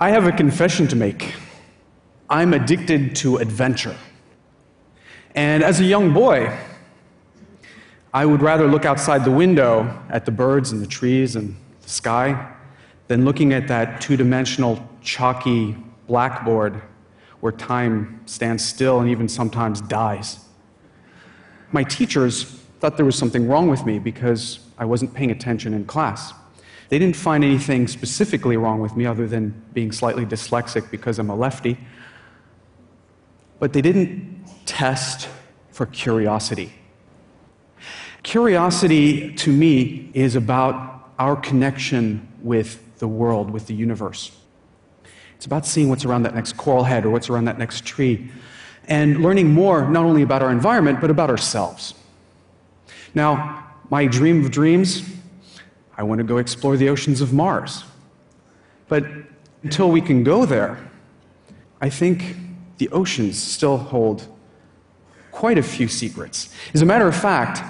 I have a confession to make. I'm addicted to adventure. And as a young boy, I would rather look outside the window at the birds and the trees and the sky than looking at that two dimensional, chalky blackboard where time stands still and even sometimes dies. My teachers thought there was something wrong with me because I wasn't paying attention in class. They didn't find anything specifically wrong with me other than being slightly dyslexic because I'm a lefty. But they didn't test for curiosity. Curiosity to me is about our connection with the world, with the universe. It's about seeing what's around that next coral head or what's around that next tree and learning more not only about our environment but about ourselves. Now, my dream of dreams I want to go explore the oceans of Mars. But until we can go there, I think the oceans still hold quite a few secrets. As a matter of fact,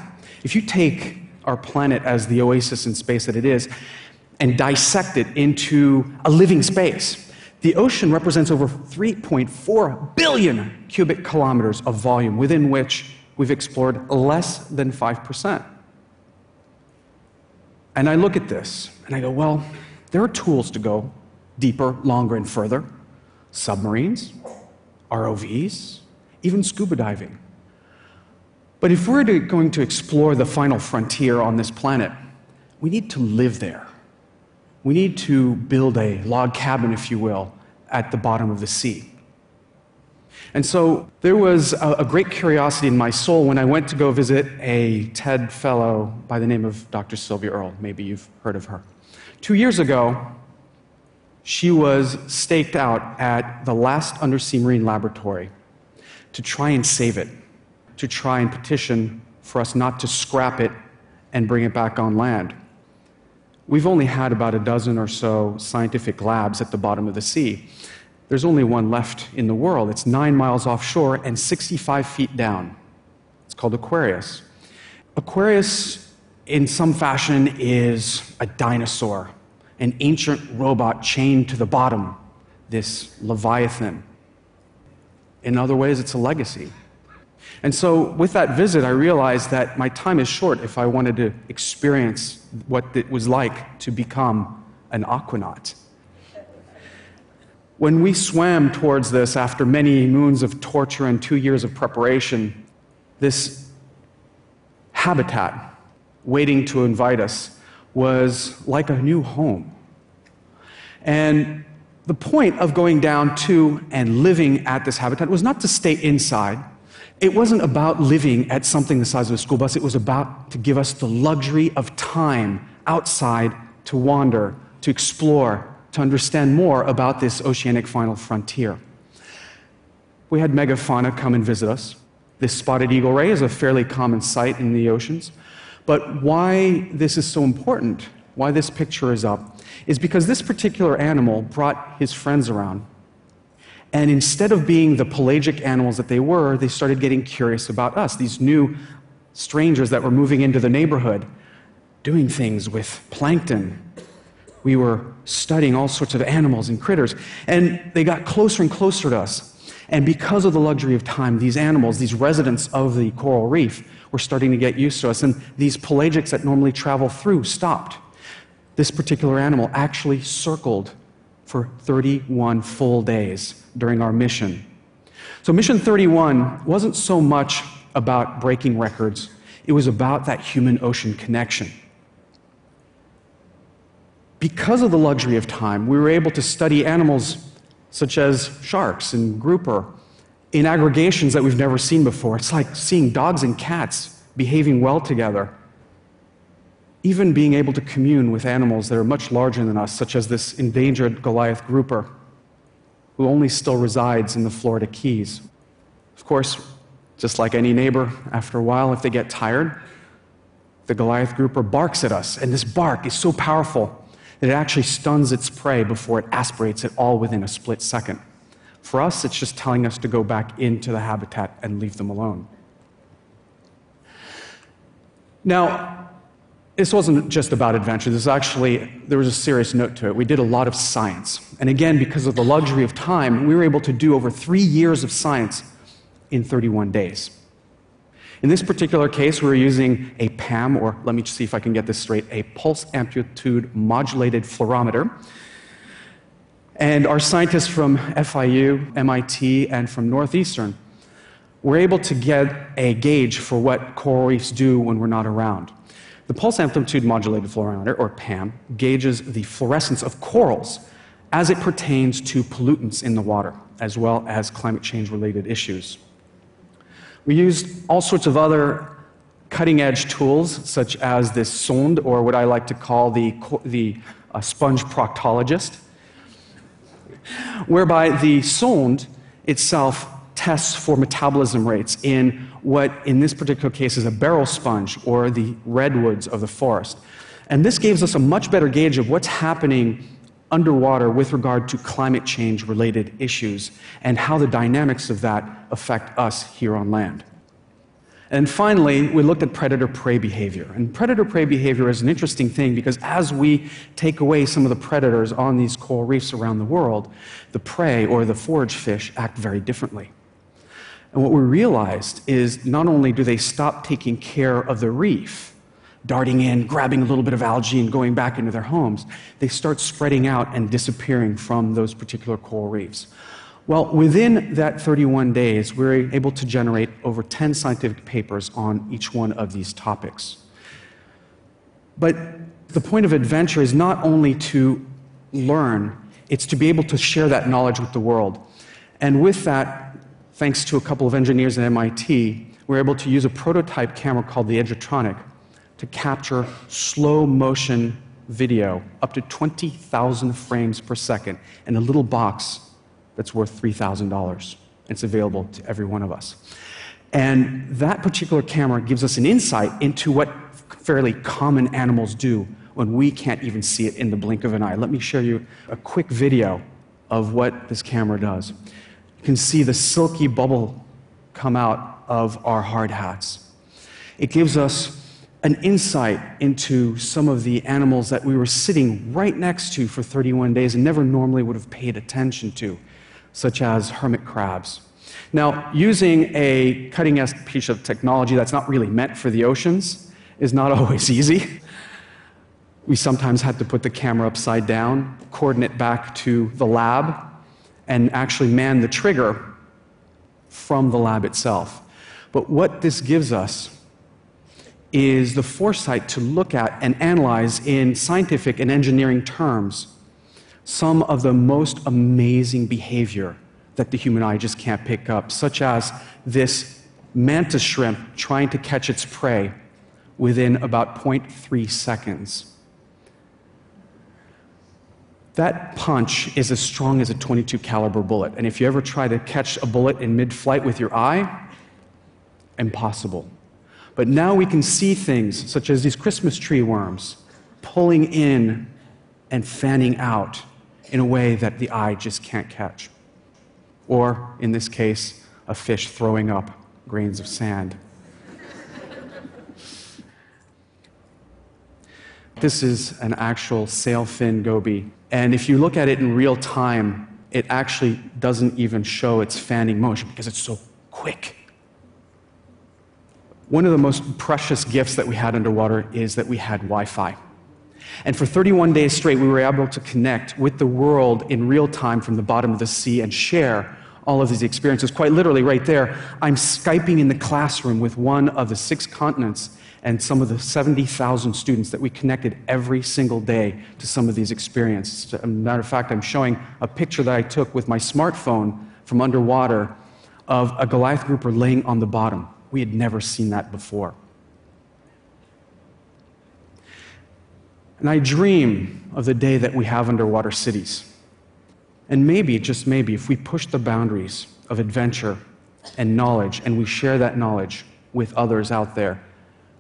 if you take our planet as the oasis in space that it is and dissect it into a living space, the ocean represents over 3.4 billion cubic kilometers of volume within which we've explored less than 5%. And I look at this and I go, well, there are tools to go deeper, longer, and further submarines, ROVs, even scuba diving. But if we're going to explore the final frontier on this planet, we need to live there. We need to build a log cabin, if you will, at the bottom of the sea. And so there was a, a, great curiosity in my soul when I went to go visit a TED fellow by the name of Dr. Sylvia Earle. Maybe you've heard of her. Two years ago, she was staked out at the last undersea marine laboratory to try and save it, to try and petition for us not to scrap it and bring it back on land. We've only had about a dozen or so scientific labs at the bottom of the sea. There's only one left in the world. It's nine miles offshore and 65 feet down. It's called Aquarius. Aquarius, in some fashion, is a dinosaur, an ancient robot chained to the bottom, this Leviathan. In other ways, it's a legacy. And so, with that visit, I realized that my time is short if I wanted to experience what it was like to become an aquanaut. When we swam towards this after many moons of torture and two years of preparation, this habitat waiting to invite us was like a new home. And the point of going down to and living at this habitat was not to stay inside. It wasn't about living at something the size of a school bus. It was about to give us the luxury of time outside to wander, to explore, to understand more about this oceanic final frontier. We had megafauna come and visit us. This spotted eagle ray is a fairly common sight in the oceans. But why this is so important, why this picture is up, is because this particular animal brought his friends around. And instead of being the pelagic animals that they were, they started getting curious about us, these new strangers that were moving into the neighborhood, doing things with plankton, we were studying all sorts of animals and critters, and they got closer and closer to us. And because of the luxury of time, these animals, these residents of the coral reef, were starting to get used to us. And these pelagics that normally travel through stopped. This particular animal actually circled for 31 full days during our mission. So, Mission 31 wasn't so much about breaking records, it was about that human ocean connection because of the luxury of time, we were able to study animals such as sharks and grouper in aggregations that we've never seen before. It's like seeing dogs and cats behaving well together. Even being able to commune with animals that are much larger than us, such as this endangered Goliath grouper, who only still resides in the Florida Keys. Of course, just like any neighbor, after a while, if they get tired, the Goliath grouper barks at us, and this bark is so powerful that it actually stuns its prey before it aspirates it all within a split second. For us, it's just telling us to go back into the habitat and leave them alone. Now, this wasn't just about adventure. This actually, there was a serious note to it. We did a lot of science. And again, because of the luxury of time, we were able to do over three years of science in 31 days. In this particular case, we're using a PAM, or let me see if I can get this straight, a pulse amplitude modulated fluorometer. And our scientists from FIU, MIT, and from Northeastern were able to get a gauge for what coral reefs do when we're not around. The pulse amplitude modulated fluorometer, or PAM, gauges the fluorescence of corals as it pertains to pollutants in the water, as well as climate change related issues. We used all sorts of other cutting edge tools, such as this sonde, or what I like to call the, the uh, sponge proctologist, whereby the sonde itself tests for metabolism rates in what, in this particular case, is a barrel sponge or the redwoods of the forest. And this gives us a much better gauge of what's happening underwater with regard to climate change related issues and how the dynamics of that affect us here on land. And finally, we looked at predator prey behavior. And predator prey behavior is an interesting thing because as we take away some of the predators on these coral reefs around the world, the prey or the forage fish act very differently. And what we realized is not only do they stop taking care of the reef, darting in, grabbing a little bit of algae, and going back into their homes, they start spreading out and disappearing from those particular coral reefs. Well, within that 31 days, we were able to generate over 10 scientific papers on each one of these topics. But the point of adventure is not only to learn, it's to be able to share that knowledge with the world. And with that, thanks to a couple of engineers at MIT, we were able to use a prototype camera called the Edgertronic to capture slow motion video up to 20,000 frames per second in a little box that's worth $3,000. It's available to every one of us. And that particular camera gives us an insight into what fairly common animals do when we can't even see it in the blink of an eye. Let me show you a quick video of what this camera does. You can see the silky bubble come out of our hard hats. It gives us an insight into some of the animals that we were sitting right next to for 31 days and never normally would have paid attention to, such as hermit crabs. Now, using a cutting edge piece of technology that's not really meant for the oceans is not always easy. We sometimes had to put the camera upside down, coordinate back to the lab, and actually man the trigger from the lab itself. But what this gives us is the foresight to look at and analyze in scientific and engineering terms some of the most amazing behavior that the human eye just can't pick up, such as this mantis shrimp trying to catch its prey within about 0.3 seconds. That punch is as strong as a 22 caliber bullet. And if you ever try to catch a bullet in mid-flight with your eye, impossible. But now we can see things such as these Christmas tree worms pulling in and fanning out in a way that the eye just can't catch. Or, in this case, a fish throwing up grains of sand. this is an actual sailfin goby and if you look at it in real time, it actually doesn't even show its fanning motion because it's so quick. One of the most precious gifts that we had underwater is that we had Wi Fi. And for 31 days straight, we were able to connect with the world in real time from the bottom of the sea and share all of these experiences. Quite literally, right there, I'm Skyping in the classroom with one of the six continents and some of the 70,000 students that we connected every single day to some of these experiences. As a matter of fact, I'm showing a picture that I took with my smartphone from underwater of a Goliath grouper laying on the bottom. We had never seen that before. And I dream of the day that we have underwater cities. And maybe, just maybe, if we push the boundaries of adventure and knowledge and we share that knowledge with others out there,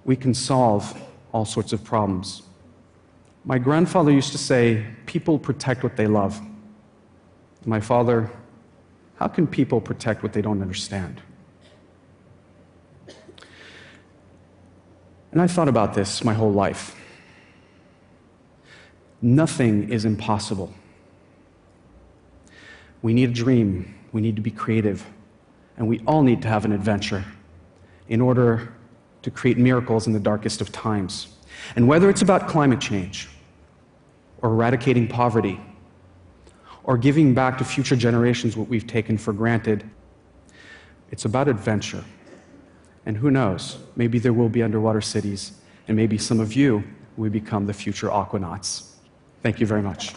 we can solve all sorts of problems. My grandfather used to say, People protect what they love. My father, how can people protect what they don't understand? And I thought about this my whole life. Nothing is impossible. We need a dream, we need to be creative, and we all need to have an adventure in order to create miracles in the darkest of times. And whether it's about climate change, or eradicating poverty, or giving back to future generations what we've taken for granted, it's about adventure. And who knows, maybe there will be underwater cities, and maybe some of you will become the future aquanauts. Thank you very much.